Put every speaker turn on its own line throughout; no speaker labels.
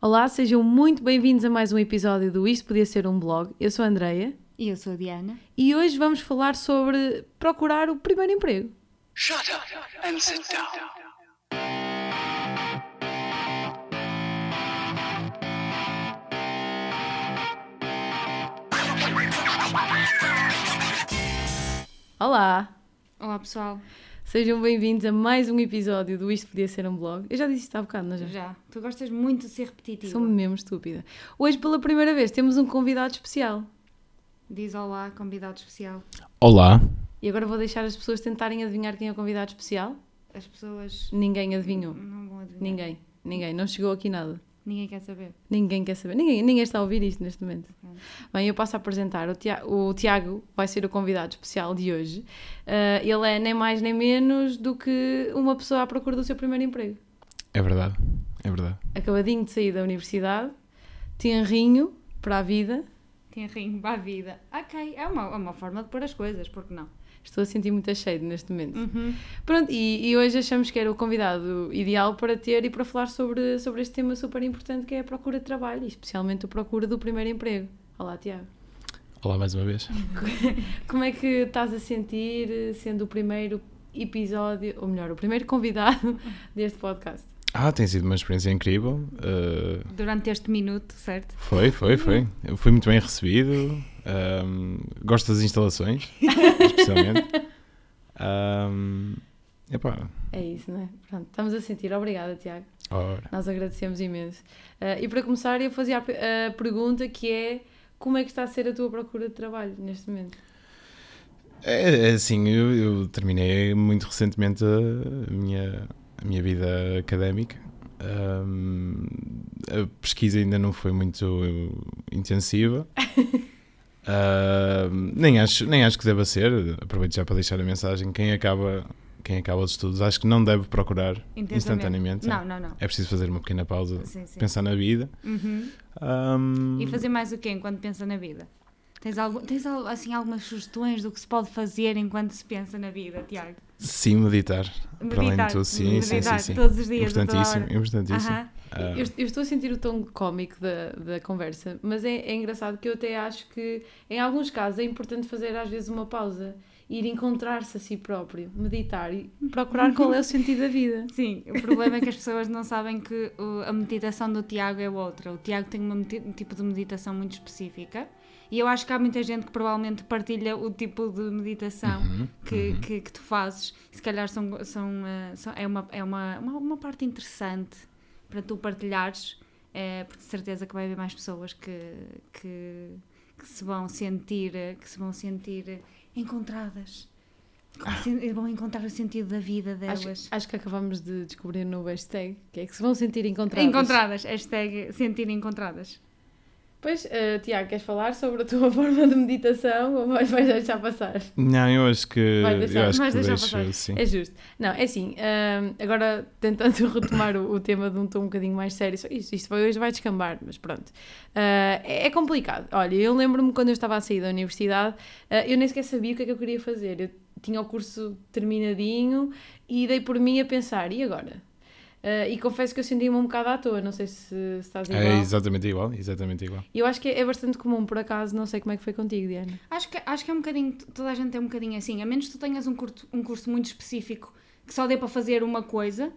Olá, sejam muito bem-vindos a mais um episódio do Isto Podia Ser um Blog. Eu sou a Andreia
E eu sou a Diana.
e hoje vamos falar sobre procurar o primeiro emprego.
Shut up and sit down.
Olá,
Olá pessoal,
sejam bem-vindos a mais um episódio do Isto Podia Ser um Blog. Eu já disse isto há bocado, não é já?
já. Tu gostas muito de ser repetitiva.
Sou mesmo estúpida. Hoje, pela primeira vez, temos um convidado especial.
Diz olá, convidado especial.
Olá.
E agora vou deixar as pessoas tentarem adivinhar quem é o convidado especial.
As pessoas
Ninguém adivinhou.
não vão adivinhar.
Ninguém. Ninguém. Não chegou aqui nada.
Ninguém quer saber.
Ninguém quer saber. Ninguém, ninguém está a ouvir isto neste momento. Bem, eu passo a apresentar. O Tiago, o Tiago vai ser o convidado especial de hoje. Ah, ele é nem mais nem menos do que uma pessoa à procura do seu primeiro emprego.
É verdade. É verdade.
Acabadinho de sair da universidade, tenrinho para a vida.
Tem rim para a vida. Ok, é uma, é uma forma de pôr as coisas, porque não?
Estou a sentir muito cheio neste momento.
Uhum.
Pronto, e, e hoje achamos que era o convidado ideal para ter e para falar sobre, sobre este tema super importante que é a procura de trabalho, e especialmente a procura do primeiro emprego. Olá, Tiago.
Olá mais uma vez.
Como é que estás a sentir sendo o primeiro episódio, ou melhor, o primeiro convidado deste podcast?
Ah, tem sido uma experiência incrível. Uh,
Durante este minuto, certo?
foi, foi, foi. Eu fui muito bem recebido. Um, gosto das instalações, especialmente. Um, epá,
É isso, não é? Pronto, estamos a sentir. Obrigada, Tiago.
ora.
Nós agradecemos imenso. Eh, e para começar, eu fazia a, a pergunta que é como é que está a ser a tua procura de trabalho neste momento?
É, é assim, eu, eu terminei muito recentemente a minha, a minha vida académica. Um, a pesquisa ainda não foi muito intensiva. Um, nem, acho, nem acho que deva ser. Aproveito já para deixar a mensagem. Quem acaba, quem acaba os estudos, acho que não deve procurar instantaneamente.
Não, não, não.
É preciso fazer uma pequena pausa,
Sim, sim.
pensar na vida.
Uhum.
Um,
E fazer mais o quê enquanto pensa na vida? Tens, algo, tens assim, algumas sugestões do que se pode fazer enquanto se pensa na vida, Tiago?
Sim, meditar. Para além de
Meditar.
tudo, sim, sim, sim,
Meditar
sim.
todos os dias, toda
Importantíssimo,
hora.
importantíssimo.
Aham.
Ah,
Eu, eu estou a sentir o tom cómico da, da conversa, mas é, é engraçado que eu até acho que, em alguns casos, é importante fazer às vezes uma pausa, ir encontrar-se a si próprio, meditar e procurar qual é o sentido da vida.
Sim, o problema é que as pessoas não sabem que uh, a meditação do Tiago é outra. O Tiago tem uma um tipo de meditação muito específica e eu acho que há muita gente que provavelmente partilha o tipo de meditação
uhum,
que,
uhum.
que, que tu fazes. Se calhar são, são, uh, são- é, uma, é uma, uma, uma parte interessante para tu partilhares, é, porque de certeza que vai haver mais pessoas que, que, que se vão sentir, uh, que se vão sentir encontradas. Sen- Vão encontrar o sentido da vida delas.
Acho, acho que acabamos de descobrir no hashtag, que é que se vão sentir encontradas.
Encontradas, hashtag sentir encontradas.
Pois, eh, Tiago, queres falar sobre a tua forma de meditação ou vais, vais deixar passar?
Não, eu acho que.
Vai deixar-
eu acho
vais
que
deixar
deixo,
passar.
sim.
É justo. Não, é assim, hum, agora tentando retomar o, o tema de um tom um bocadinho mais sério, isto, isto hoje vai descambar, mas pronto. Ah, é, é complicado. Olha, eu lembro-me quando eu estava a sair da universidade, ah, eu nem sequer sabia o que é que eu queria fazer. Eu tinha o curso terminadinho e dei por mim a pensar, e agora? Ah, e confesso que eu senti-me um bocado à toa, não sei se, se estás igual.
É exatamente igual, exatamente igual.
E eu acho que é, é bastante comum, por acaso, não sei como é que foi contigo, Diana.
Acho que, acho que é um bocadinho, toda a gente é um bocadinho assim, a menos que tu tenhas um, curto, um curso muito específico que só dê para fazer uma coisa,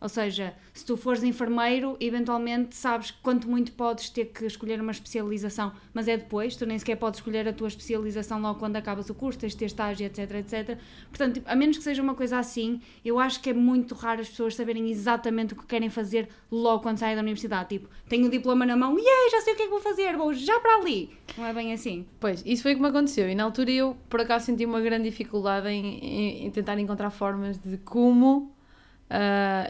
ou seja, se tu fores enfermeiro, eventualmente sabes quanto muito podes ter que escolher uma especialização, mas é depois, tu nem sequer podes escolher a tua especialização logo quando acabas o curso, tens de ter estágio, etc, etc. Portanto, tipo, a menos que seja uma coisa assim, eu acho que é muito raro as pessoas saberem exatamente o que querem fazer logo quando saem da universidade. Tipo, tenho o diploma na mão, e yeah, já sei o que é que vou fazer, vou já para ali. Não é bem assim.
Pois, isso foi o que me aconteceu. E na altura eu, por acaso, senti uma grande dificuldade em, em- em tentar encontrar formas de como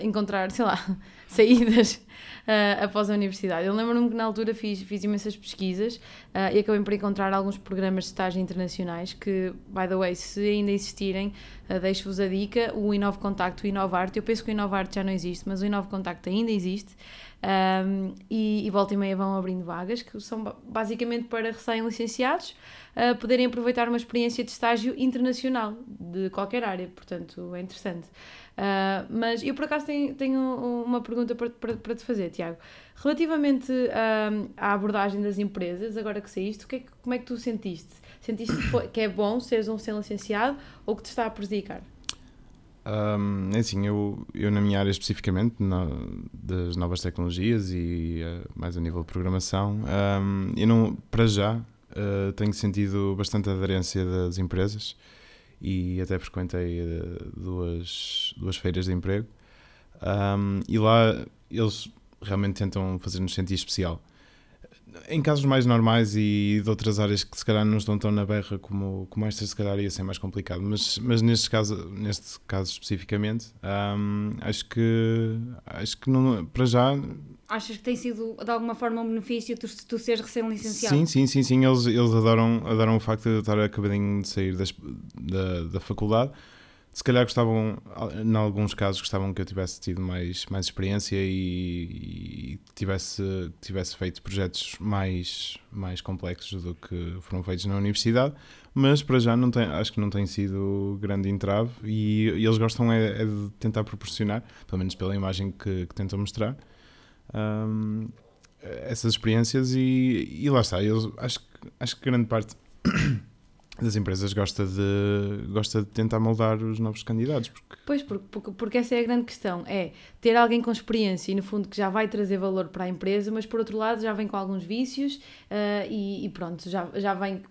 encontrar, sei lá, saídas ah, após a universidade. Eu lembro-me que na altura fiz, fiz imensas pesquisas ah, e acabei por encontrar alguns programas de estágio internacionais que, by the way, se ainda existirem, ah, deixo-vos a dica, o Inove Contacto, o Inovarte. Eu penso que o Inovarte já não existe, mas o Inove Contacto ainda existe. Um, e, e volta e meia vão abrindo vagas que são ba- basicamente para recém-licenciados uh, poderem aproveitar uma experiência de estágio internacional de qualquer área, portanto é interessante. Uh, mas eu por acaso tenho, tenho uma pergunta para, para, para te fazer, Tiago. Relativamente hum, à abordagem das empresas, agora que saíste, é que- como é que tu sentiste? Sentiste que, é bom seres um recém-licenciado ou que te está a prejudicar?
Um, é assim, eu, eu na minha área especificamente, na- das novas tecnologias e eh, mais a nível de programação, um, eu não, para já, eh, tenho sentido bastante aderência das empresas e até frequentei eh, duas, duas feiras de emprego Um, e lá eles realmente tentam fazer-nos sentir especial. Em casos mais normais e de outras áreas que se calhar não estão tão na berra como, como estas, se calhar ia ser mais complicado. Mas, mas neste, caso, neste caso especificamente, hum, acho que, acho que não, para já,
Achas que tem sido de alguma forma um benefício tu, tu seres recém-licenciado?
sim, sim, sim, sim, eles, eles adoram, adoram o facto de eu estar acabadinho de sair das, da, da faculdade. Se calhar gostavam, em alguns casos, gostavam que eu tivesse tido mais, mais experiência e, e tivesse, tivesse feito projetos mais, mais complexos do que foram feitos na universidade, mas para já não tem, acho que não tem sido grande entrave e, e eles gostam é, é de tentar proporcionar, pelo menos pela imagem que, que tentam mostrar, hum, essas experiências e, e lá está, eu acho, acho que grande parte das empresas gosta de, gosta de tentar moldar os novos candidatos, porque
Pois, porque, porque, essa é a grande questão, é ter alguém com experiência e no fundo que já vai trazer valor para a empresa, mas por outro lado já vem com alguns vícios ah, e, e pronto, já, já vem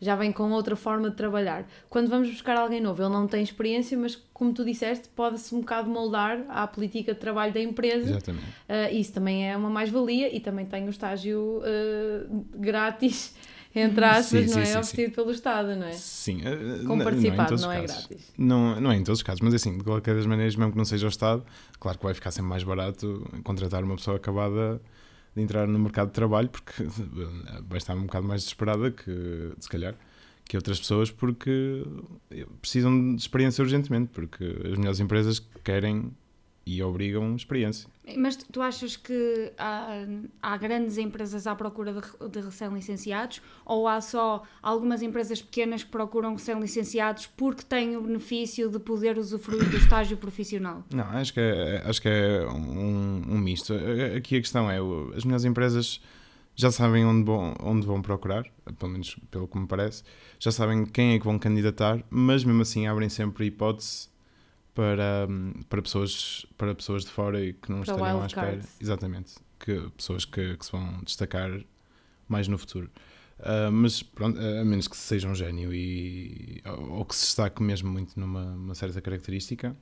já vem com outra forma de trabalhar. Quando vamos buscar alguém novo, ele não tem experiência, mas como tu disseste, pode-se um bocado moldar à política de trabalho da empresa.
exatamente.
Ah, isso também é uma mais-valia e também tem o estágio ah, grátis, entre aspas,
Sim,
não
sim,
é?
sim.
Oferecido pelo Estado, não é?
Sim, eh,
Com
não-
participado,
não,
não é
casos.
grátis.
Não, não é em todos os casos, mas assim, de qualquer das maneiras, mesmo que não seja o Estado, claro que vai ficar sempre mais barato contratar uma pessoa acabada de entrar no mercado de trabalho, porque vai estar um bocado mais desesperada que, se calhar, que outras pessoas, porque precisam de experiência urgentemente, porque as melhores empresas querem e obrigam experiência.
Mas tu, achas que há, há grandes empresas à procura de, de recém-licenciados ou há só algumas empresas pequenas que procuram recém-licenciados porque têm o benefício de poder usufruir do estágio profissional?
Não, acho que é, acho que é um, um misto. Aqui a questão é, as melhores empresas já sabem onde vão, onde vão procurar, pelo menos pelo que me parece, já sabem quem é que vão candidatar, mas mesmo assim abrem sempre hipótese para, para, pessoas, para pessoas de fora e que não
Para
estariam à espera.
cards.
Exatamente. Que, pessoas que, que se vão destacar mais no futuro. Ah, mas pronto, a menos que seja um gênio e, ou que se destaque mesmo muito numa uma certa característica,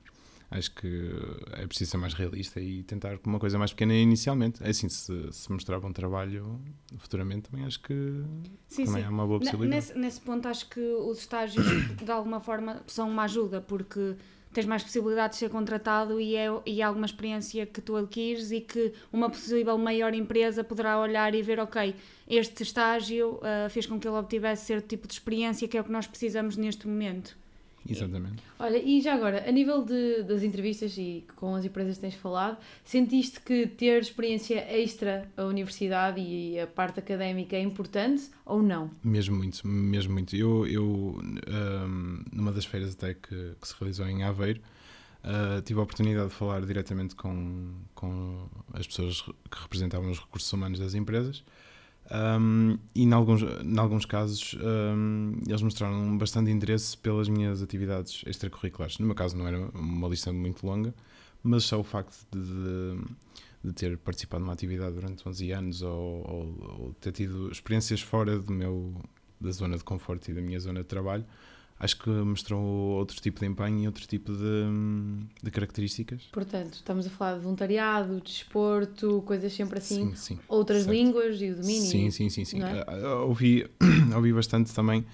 acho que é preciso ser mais realista e tentar uma coisa mais pequena inicialmente. É assim, se, se mostrar bom trabalho futuramente, também acho que
Sim,
também
sim.
é uma boa possibilidade.
Nesse, nesse ponto, acho que os estágios, de alguma forma, são uma ajuda, porque tens mais possibilidade de ser contratado e é, e é alguma experiência que tu adquires e que uma possível maior empresa poderá olhar e ver, ok, este estágio ah, fez com que ele obtivesse certo tipo de experiência que é o que nós precisamos neste momento.
Exatamente.
Olha, e já agora, a nível de, das entrevistas e com as empresas que tens falado, sentiste que ter experiência extra a universidade e a parte académica é importante ou não?
Mesmo muito, mesmo muito. Eu, eu ahm, numa das feiras até que, que se realizou em Aveiro, ah, tive a oportunidade de falar diretamente com, com as pessoas que representavam os recursos humanos das empresas. Ahm, e em alguns, em alguns casos ahm, eles mostraram bastante interesse pelas minhas atividades extracurriculares. No meu caso não era uma lista muito longa, mas só o facto de, de, de ter participado numa atividade durante 11 anos ou, ou, ou ter tido experiências fora do meu, da zona de conforto e da minha zona de trabalho, acho que mostrou outro tipo de empenho e outro tipo de, de características.
Portanto, estamos a falar de voluntariado, desporto, coisas sempre assim,
Sim, sim.
outras
certo.
línguas e o domínio.
Sim, sim, sim. sim.
é?
Ah, ouvi, ouvi bastante também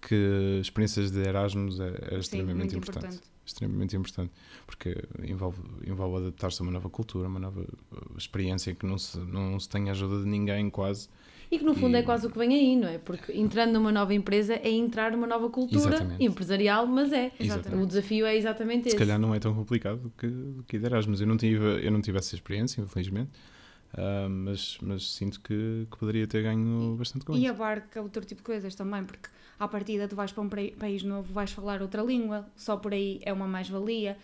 que experiências de Erasmus é, é
Sim,
extremamente
muito
importante.
importante.
Extremamente importante, porque envolve, envolve adaptar-se a uma nova cultura, uma nova uh, experiência que não se, não se tem a ajuda de ninguém quase.
E que no fundo
E-
é quase o que vem aí, não é? Porque entrando numa nova empresa é entrar numa nova cultura
Exatamente.
empresarial, mas é.
Exatamente.
O desafio é exatamente
Se
esse.
calhar não é tão complicado que, que Erasmus. Eu não tive, eu não tive essa experiência, infelizmente. Ah, mas, mas sinto que, que poderia ter ganho bastante com
E
isso.
abarca outro tipo de coisas também, porque à partida tu vais para um país novo, vais falar outra língua, só por aí é uma mais-valia.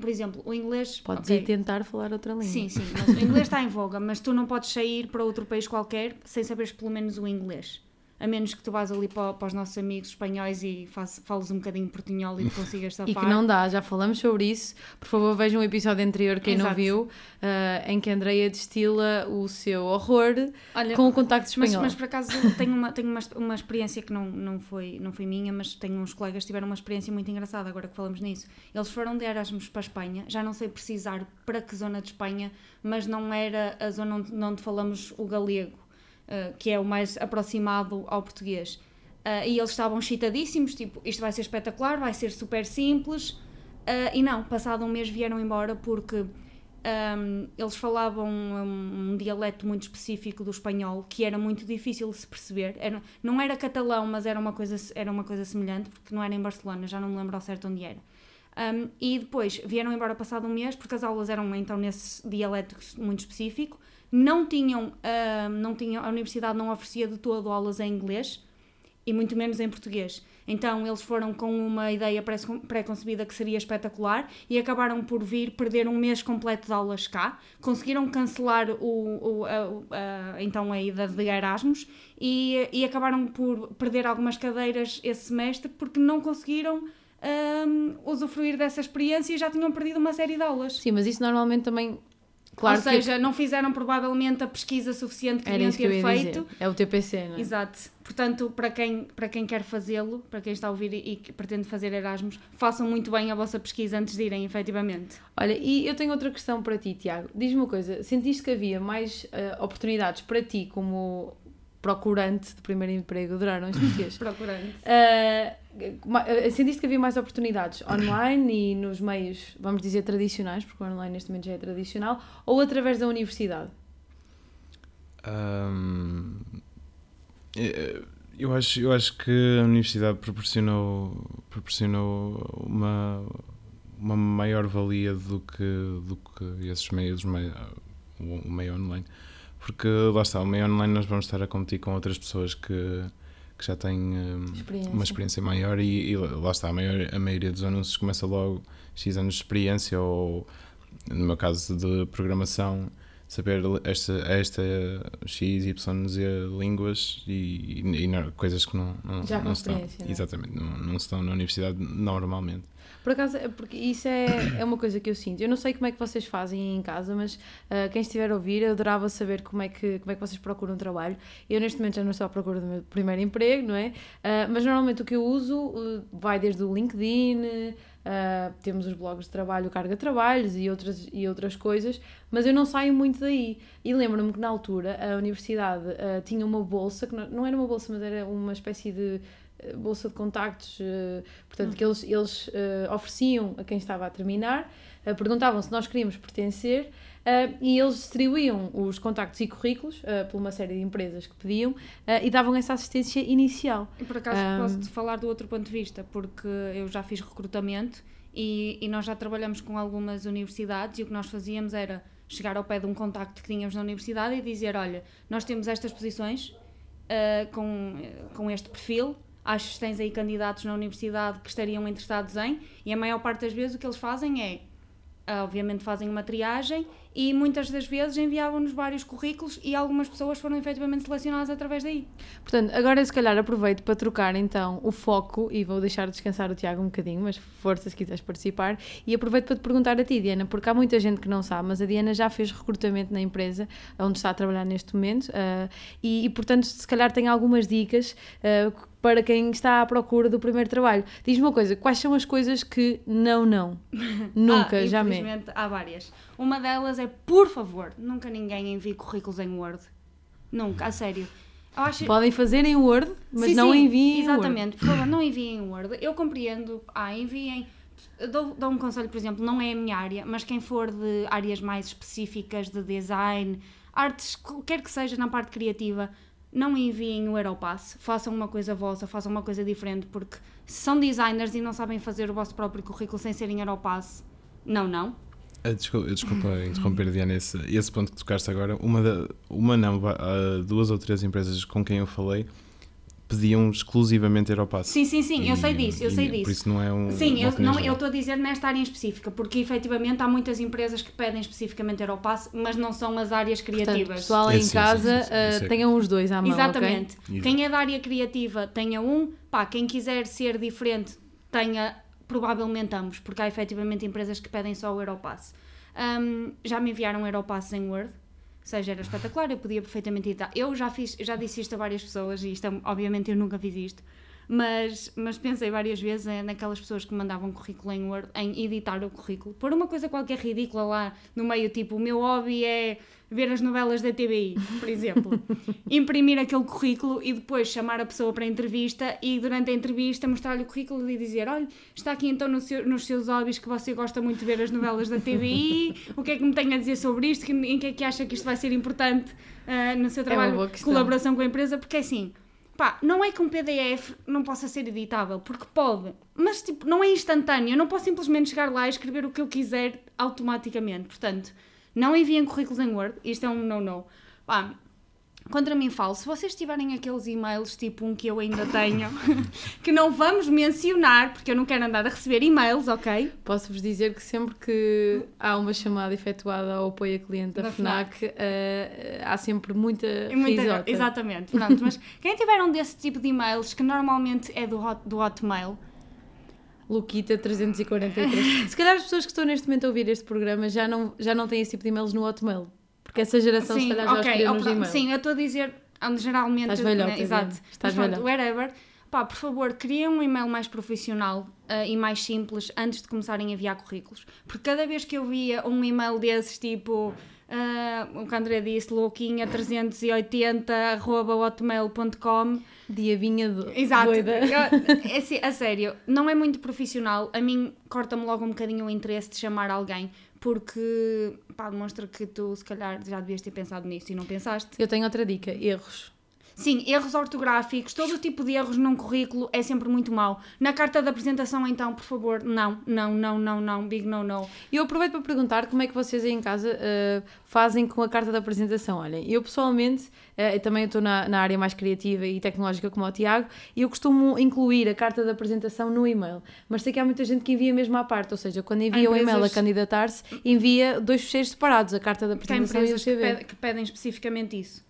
Por exemplo, o inglês.
Podes
ok,
ir tentar falar outra língua.
Sim, sim, mas o inglês está em voga, mas tu não podes sair para outro país qualquer sem saberes pelo menos o inglês. A menos que tu vás ali para, para os nossos amigos espanhóis e faz, fales um bocadinho portunhol e consigas safar.
E que não dá, já falamos sobre isso. Por favor, vejam o episódio anterior, quem não
Exato.
viu, ah, em que a Andreia destila o seu horror
Olha,
com o contacto
mas,
espanhol.
mas por acaso tenho uma, tenho uma, uma experiência que não, não, foi, não foi minha, mas tenho uns colegas que tiveram uma experiência muito engraçada agora que falamos nisso. Eles foram de Erasmus para a Espanha, já não sei precisar para que zona de Espanha, mas não era a zona onde, onde falamos o galego, eh, que é o mais aproximado ao português. Eh, e eles estavam excitadíssimos, tipo, isto vai ser espetacular, vai ser super simples. Eh, e não, passado um mês vieram embora porque um, eles falavam um, um dialeto muito específico do espanhol que era muito difícil de se perceber. Era, não era catalão, mas era uma, coisa, era uma coisa semelhante, porque não era em Barcelona, já não me lembro ao certo onde era. Um, e depois vieram embora passado um mês, porque as aulas eram então nesse dialeto muito específico. Não tinham, um, não tinham, a universidade não oferecia de todo aulas em inglês e muito menos em português. Então eles foram com uma ideia pré- pré-concebida que seria espetacular e acabaram por vir perder um mês completo de aulas cá. Conseguiram cancelar o, o- a, a- então a ida de Erasmus e, e acabaram por perder algumas cadeiras esse semestre porque não conseguiram hum, usufruir dessa experiência e já tinham perdido uma série de aulas.
Sim, mas isso normalmente também. Claro
Ou seja, não fizeram provavelmente a pesquisa suficiente que deviam
eu
ter feito.
dizer. É o TPC, não é?
Exato. Portanto, para quem, para quem quer fazê-lo, para quem está a ouvir e, e pretende fazer Erasmus, façam muito bem a vossa pesquisa antes de irem, efetivamente.
Olha, e eu tenho outra questão para ti, Tiago. Diz-me uma coisa: sentiste que havia mais ah, oportunidades para ti como procurante de primeiro emprego? Duraram os dias.
Procurando.
Ah, ma- ah, sentiste que havia mais oportunidades online e nos meios, vamos dizer, tradicionais, porque o online neste momento já é tradicional, ou através da universidade?
Ahm, eh, eu, acho, eu acho que a universidade proporcionou, proporcionou uma, uma maior valia do que, do que esses meios, mei- o o meio online. Porque lá está, o meio online nós vamos estar a competir com outras pessoas que, que já têm hum,
Experiência.
uma experiência maior e, e lá está, a, maior, a maioria dos anúncios começa logo X anos de experiência ou, no meu caso de programação, saber esta, esta X, Y, Z línguas e, e, e coisas que não, não,
Já
não se
não é?
Exatamente, não, não se estão na universidade normalmente.
Por acaso, é porque isso é, é uma coisa que eu sinto. Eu não sei como é que vocês fazem em casa, mas ah, quem estiver a ouvir, eu adorava saber como é, que, como é que vocês procuram trabalho. Eu, neste momento, já não estou à procura do meu primeiro emprego, não é? Ah, mas normalmente o que eu uso uh, vai desde o LinkedIn, ah, temos os blogs de trabalho, Carga Trabalhos e outras, e outras coisas, mas eu não saio muito daí. E lembro-me que na altura a universidade ah, tinha uma bolsa, que não, era uma bolsa, mas era uma espécie de bolsa de contactos, eh, portanto, que eles, eles eh, ofereciam a quem estava a terminar, eh, perguntavam se nós queríamos pertencer eh, e eles distribuíam os contactos e currículos eh, por uma série de empresas que pediam eh, e davam essa assistência inicial.
Por acaso
Ahm.
posso-te falar do outro ponto de vista, porque eu já fiz recrutamento e, e nós já trabalhamos com algumas universidades e o que nós fazíamos era chegar ao pé de um contacto que tínhamos na universidade e dizer, olha, nós temos estas posições ah, com, com este perfil, acho que tens aí candidatos na universidade que estariam interessados em, e a maior parte das vezes o que eles fazem é, obviamente fazem uma triagem e muitas das vezes enviavam-nos vários currículos e algumas pessoas foram efetivamente selecionadas através daí.
Portanto, agora se calhar aproveito para trocar então o foco e vou deixar descansar o Tiago um bocadinho, mas força se quiseres participar. E aproveito para te perguntar a ti, Diana, porque há muita gente que não sabe, mas a Diana já fez recrutamento na empresa onde está a trabalhar neste momento ah, e, e, portanto, se calhar tem algumas dicas ah, para quem está à procura do primeiro trabalho. Diz-me uma coisa, quais são as coisas que não, não? Nunca,
ah,
jamais.
infelizmente, há várias. Uma delas é, por favor, nunca ninguém envie currículos em Word. Nunca, a sério. Acho...
Podem fazer em Word, mas
Sim,
não
sim,
enviem em Word.
Exatamente, por favor, não enviem em Word. Eu compreendo, ah, enviem. Eu Dou, dou um conselho, por exemplo, não é a minha área, mas quem for de áreas mais específicas de design, artes, quer que seja na parte criativa, não enviem o Aeropass, façam uma coisa vossa, façam uma coisa diferente, porque se são designers e não sabem fazer o vosso próprio currículo sem serem Aeropass, não, não.
Ah, Desculpa, desculpa interromper, Diana, esse, esse ponto que tocaste agora. Uma, da, uma não, ah, duas ou três empresas com quem eu falei pediam exclusivamente Europass.
Sim, sim, sim, eu
E-
sei disso, eu
e
sei
Por
disso.
isso não é um.
Sim, eu, não, eu estou a dizer nesta área em específica, porque efetivamente há muitas empresas que pedem especificamente Europass, mas não são as áreas
Portanto,
criativas.
pessoal
É,
em
sim,
casa,
sim, sim, é
tenham os dois à mão,
Exatamente.
ok?
Quem é da área criativa tenha um, pá, quem quiser ser diferente tenha provavelmente ambos, porque há efetivamente empresas que pedem só o Europass. Ahm, já me enviaram Europass em Word, ou seja, era espetacular, eu podia perfeitamente editar. Eu já fiz, já disse isto a várias pessoas e isto, é- obviamente eu nunca fiz isto, mas, mas pensei várias vezes eh, naquelas pessoas que mandavam currículo em Word, em editar o currículo, pôr uma coisa qualquer ridícula lá no meio, tipo, o meu hobby é ver as novelas da TBI, por exemplo. Imprimir aquele currículo e depois chamar a pessoa para a entrevista e durante a entrevista mostrar-lhe o currículo e dizer: Olha, está aqui então no seu- nos seus hobbies que você gosta muito de ver as novelas da TBI, o que é que me tem a dizer sobre isto, em que é que acha que isto vai ser importante ah, no seu
uma
trabalho,
questão.
colaboração com a empresa, porque é assim. Pá, não é que um PDF não possa ser editável, porque pode, mas tipo, não é instantâneo. Eu não posso simplesmente chegar lá e escrever o que eu quiser automaticamente. Portanto, não enviem currículos em Word, isto é um no-no. Pá, contra mim falo, se vocês tiverem aqueles e-mails, tipo um que eu ainda tenho, que não vamos mencionar, porque eu não quero andar a receber e-mails, ok?
Posso-vos dizer que sempre que há uma chamada efetuada ao apoio a cliente da,
Da
FNAC, eh, há sempre muita,
muita-
risota.
exatamente, pronto. Mas quem tiver um desse tipo de e-mails, que normalmente é do, hot, do Hotmail,
Luquita 343. Se calhar as pessoas que estão neste momento a ouvir este programa já não, já não têm esse tipo de e-mails no Hotmail. Porque essa geração se
sim,
calhar já
ok,
escolheu nos e-mails.
sim, eu estou a dizer, geralmente,
Estás velhota,
né, exato,
estás
mas pronto, wherever, pá, por favor, criem um e-mail mais profissional ah, e mais simples antes de começarem a enviar currículos, porque cada vez que eu via um e-mail desses, tipo, ah, o que a André disse, louquinha380 arroba hotmail.com,
Diabinha do...
Exato.
doida.
É assim, a sério, não é muito profissional. A mim corta-me logo um bocadinho o interesse de chamar alguém, porque pá, demonstra que tu se calhar já devias ter pensado nisso e não pensaste.
Eu tenho outra dica, erros.
Sim, erros ortográficos, todo o tipo de erros num currículo é sempre muito mau. Na carta de apresentação, então, por favor, não, não, não, não, não, big no, no.
E eu aproveito para perguntar como é que vocês aí em casa eh, fazem com a carta da apresentação. Olhem, eu pessoalmente, eu também estou na, na área mais criativa e tecnológica como o Tiago, e eu costumo incluir a carta da apresentação no e-mail. Mas sei que há muita gente que envia mesmo à parte, ou seja, quando envia o e-mail a candidatar-se, envia dois fecheiros separados, a carta
há
apresentação e o
que,
CV.
que pedem especificamente isso.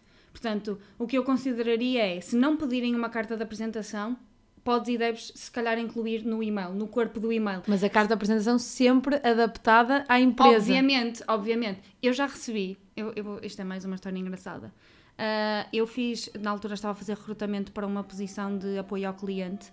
Portanto, o que eu consideraria é, se não pedirem uma carta de apresentação, podes e deves, se calhar, incluir no e-mail, no corpo do e-mail.
Mas a carta da apresentação sempre adaptada à empresa.
Obviamente, obviamente. Eu já recebi, eu, eu isto é mais uma história engraçada. Ah, eu fiz, na altura estava a fazer recrutamento para uma posição de apoio ao cliente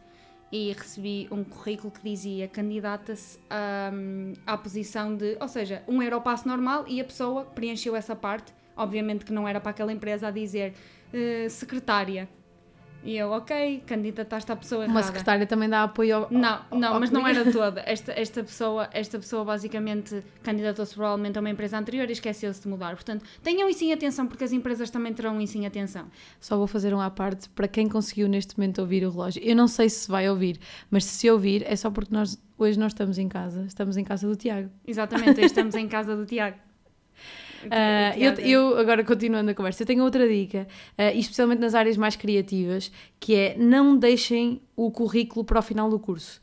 e recebi um currículo que dizia candidata-se ahm, à posição de, ou seja, um Europasso normal e a pessoa preencheu essa parte, obviamente que não era para aquela empresa a dizer eh, secretária. E eu, ok, candidataste à pessoa
Uma
errada.
secretária também dá apoio ao.
Não,
ao-
não,
ao
mas não era toda. Esta, esta, pessoa, esta pessoa basicamente candidatou-se provavelmente a uma empresa anterior e esqueceu-se de mudar. Portanto, tenham isso em atenção, porque as empresas também terão isso em atenção.
Só vou fazer um à parte para quem conseguiu neste momento ouvir o relógio. Eu não sei se vai ouvir, mas se ouvir é só porque nós hoje não estamos em casa, estamos em casa do Tiago.
Exatamente, aí estamos em casa do Tiago. O
eu, eu, agora continuando a conversa, eu tenho outra dica, e especialmente nas áreas mais criativas, que é não deixem o currículo para o final do curso.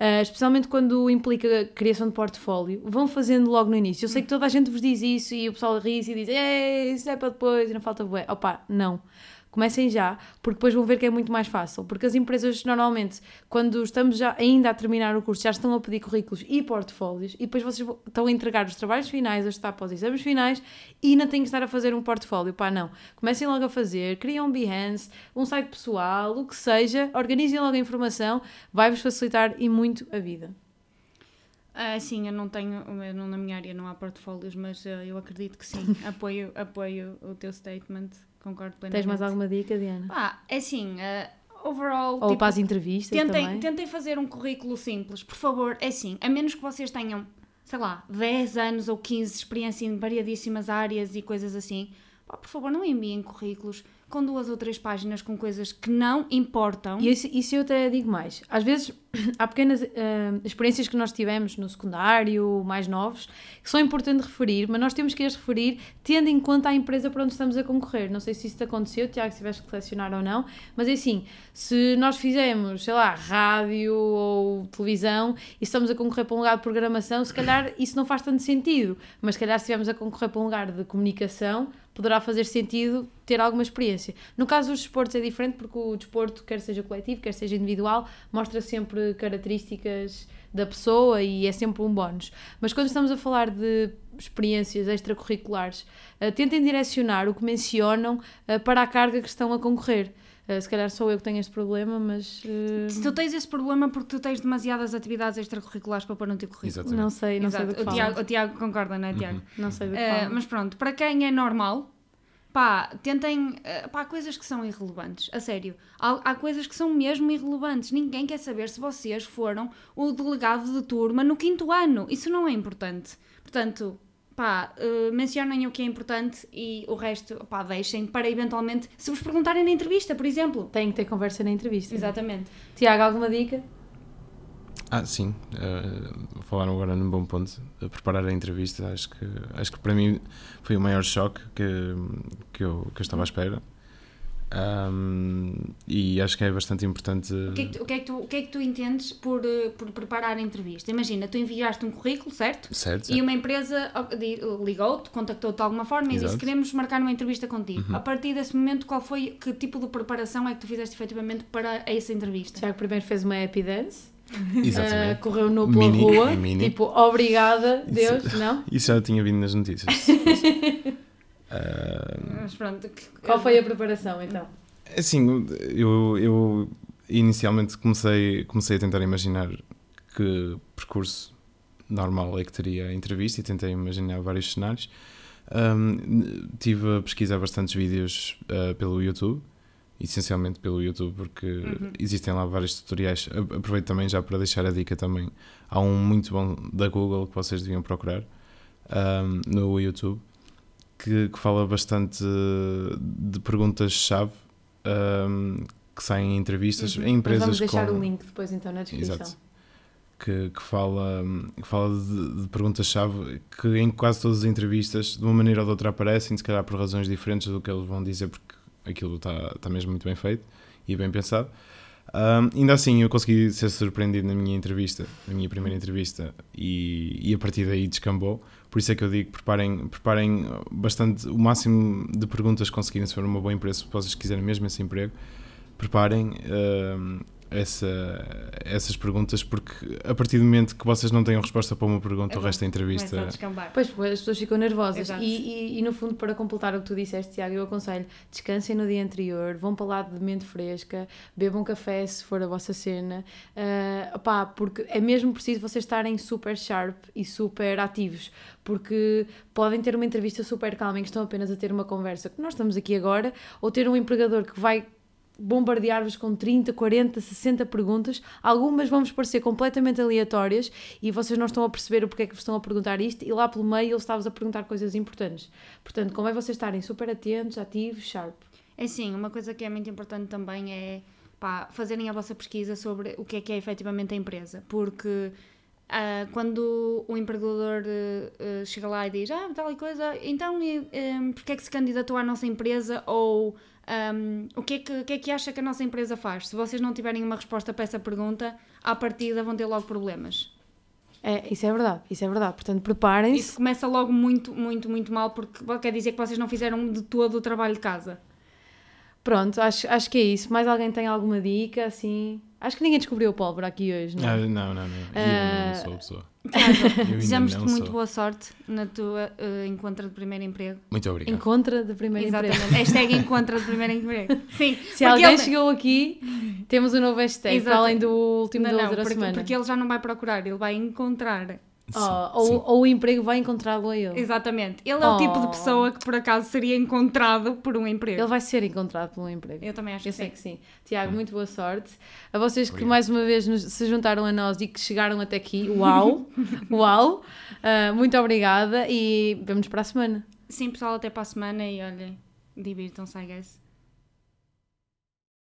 Ah, especialmente quando implica a criação de portfólio, vão fazendo logo no início. Eu sei que toda a gente vos diz isso e o pessoal ri-se e diz Ei, isso é para depois, não falta bué. Opa, não. Comecem já, porque depois vão ver que é muito mais fácil. Porque as empresas, normalmente, quando estamos já ainda a terminar o curso, já estão a pedir currículos e portfólios, e depois vocês estão a entregar os trabalhos finais, a estar para os exames finais, e ainda têm que estar a fazer um portfólio. Pá, não. Comecem logo a fazer, criem um Behance, um site pessoal, o que seja, organizem logo a informação, vai-vos facilitar e muito a vida.
Ah, sim, eu não tenho, não, na minha área não há portfólios, mas ah, eu acredito que sim. apoio, apoio o teu statement, concordo plenamente.
Tens mais alguma dica, Diana?
Ah, é assim, ah, overall.
Ou
tipo,
para as entrevistas
Tentem,
também?
tentem fazer um currículo simples, por favor. É assim, a menos que vocês tenham, sei lá, 10 anos ou 15 de experiência em variadíssimas áreas e coisas assim, pá, por favor, não enviem currículos com duas ou três páginas com coisas que não importam.
E isso, eu até digo mais. Às vezes há pequenas ah, experiências que nós tivemos no secundário, mais novos, que são importantes referir, mas nós temos que as referir tendo em conta a empresa para onde estamos a concorrer. Não sei se isso te aconteceu, Tiago, se tiveste que selecionar ou não, mas é assim, se nós fizemos, sei lá, rádio ou televisão e estamos a concorrer para um lugar de programação, se calhar isso não faz tanto sentido, mas se calhar se estivermos a concorrer para um lugar de comunicação, poderá fazer sentido ter alguma experiência. No caso dos desportos é diferente porque o desporto, quer seja coletivo, quer seja individual, mostra sempre características da pessoa e é sempre um bónus. Mas quando estamos a falar de experiências extracurriculares, uh, tentem direcionar o que mencionam uh, para a carga que estão a concorrer. Uh, se calhar sou eu que tenho este problema, mas.
Se tu tens esse problema porque tu tens demasiadas atividades extracurriculares para pôr no teu currículo.
Exatamente.
Não sei, não
Exato.
sei do que
o. Tiago, o Tiago concorda, não é, Tiago?
Não sei do que falas.
mas pronto, para quem é normal, pá, tentem. pá, há coisas que são irrelevantes. A sério. Há, há coisas que são mesmo irrelevantes. Ninguém quer saber se vocês foram o delegado de turma no quinto ano. Isso não é importante. Portanto. Pá, eh, mencionem o que é importante e o resto, pá, deixem para eventualmente, se vos perguntarem na entrevista, por exemplo.
Tem que ter conversa na entrevista.
Exatamente.
Tiago, alguma dica?
Ah, sim. Uh, falaram agora num bom ponto. A preparar a entrevista, acho que, acho que para mim foi o maior choque que, que, eu, que eu estava à espera. Um, e acho que é bastante importante.
O que, é que tu, o, que é que tu, o que é que tu entendes por, eh, por preparar a entrevista? Imagina, tu enviaste um currículo, certo?
Certo?
E uma empresa ligou-te, contactou-te de alguma forma e
Exato.
disse queremos marcar uma entrevista contigo. A partir desse momento, qual foi, que tipo de preparação é que tu fizeste efetivamente para essa entrevista?
Tiago primeiro fez uma happy dance,
Exatamente.
correu nu pela
Mini-
rua,
mini.
tipo, obrigada, Deus, não?
Isso já tinha vindo nas notícias. Ah,
Mas pronto,
Qual foi a preparação então?
assim, eu, eu inicialmente comecei, comecei a tentar imaginar que percurso normal é que teria a entrevista e tentei imaginar vários cenários. Um, tive a pesquisar bastantes vídeos uh, pelo YouTube, essencialmente pelo YouTube, porque
Uhum.
existem lá vários tutoriais. Aproveito também já para deixar a dica também. Há um muito bom da Google que vocês deviam procurar um, no YouTube que, que fala bastante de perguntas-chave um, que saem em entrevistas
Uhum.
em
Mas
empresas
vamos deixar
com
o link depois então na descrição.
Exato. que, que fala, que fala de, de perguntas-chave que em quase todas as entrevistas, de uma maneira ou de outra, aparecem, se calhar por razões diferentes do que eles vão dizer, porque aquilo está está mesmo muito bem feito e bem pensado. Um, ainda assim, eu consegui ser surpreendido na minha entrevista, na minha primeira entrevista, e, e a partir daí descambou. Por isso é que eu digo: preparem, preparem bastante, o máximo de perguntas que conseguirem se for uma boa empresa, se vocês quiserem mesmo esse emprego, preparem um, essa, essas perguntas, porque a partir do momento que vocês não tenham resposta para uma pergunta,
É
o resto da
a
entrevista.
Pois, pois, as pessoas ficam nervosas. E, e, e, no fundo, para completar o que tu disseste, Tiago, eu aconselho: descansem no dia anterior, vão para lá de mente fresca, bebam café se for a vossa cena. Ah, opá, porque é mesmo preciso vocês estarem super sharp e super ativos, porque podem ter uma entrevista super calma em que estão apenas a ter uma conversa, que nós estamos aqui agora, ou ter um empregador que vai bombardear-vos com 30, 40, 60 perguntas. Algumas vão-vos parecer completamente aleatórias e vocês não estão a perceber o porquê é que vos estão a perguntar isto e lá pelo meio ele está-vos a perguntar coisas importantes. Portanto, convém vocês estarem super atentos, ativos, sharp.
É sim, uma coisa que é muito importante também é pá, fazerem a vossa pesquisa sobre o que é que é efetivamente a empresa, porque ah, quando o empregador eh, eh, chega lá e diz ah, tal e coisa, então e, em, porque é que se candidatou à nossa empresa ou ahm, o, que é que, o que é que acha que a nossa empresa faz? Se vocês não tiverem uma resposta para essa pergunta, à partida vão ter logo problemas.
É, isso é verdade, isso é verdade. Portanto, preparem-se.
Isso começa logo muito, muito, muito mal, porque quer dizer que vocês não fizeram de todo o trabalho de casa.
Pronto, acho, acho que é isso. Mais alguém tem alguma dica, assim? Acho que ninguém descobriu a pólvora aqui hoje, não
Ah,
é?
não, não, não. Eu
Ah,
não sou a pessoa.
Desejamos-te muito
sou.
boa sorte na tua uh, encontra de primeiro emprego.
Muito obrigado.
Encontra de primeiro emprego.
Exatamente. Hashtag encontra de primeiro emprego. Sim.
Se alguém
ele-
chegou aqui, temos um novo hashtag,
Exato.
para além do último
Não,
outra
porque,
semana.
porque ele já não vai procurar, ele vai encontrar.
Oh,
sim.
ou, ou o emprego vai encontrá-lo a ele.
Exatamente. Ele é o tipo de
Oh.
pessoa que por acaso seria encontrado por um emprego.
Ele vai ser encontrado por um emprego.
Eu também acho
Eu
que
sei
sim.
que sim. Tiago, muito boa sorte. A vocês que mais uma vez nos- se juntaram a nós e que chegaram até aqui, uau! uau! Ah, muito obrigada e vemos para a semana.
Sim, pessoal, até para a semana e olhem, divirtam-se, I guess.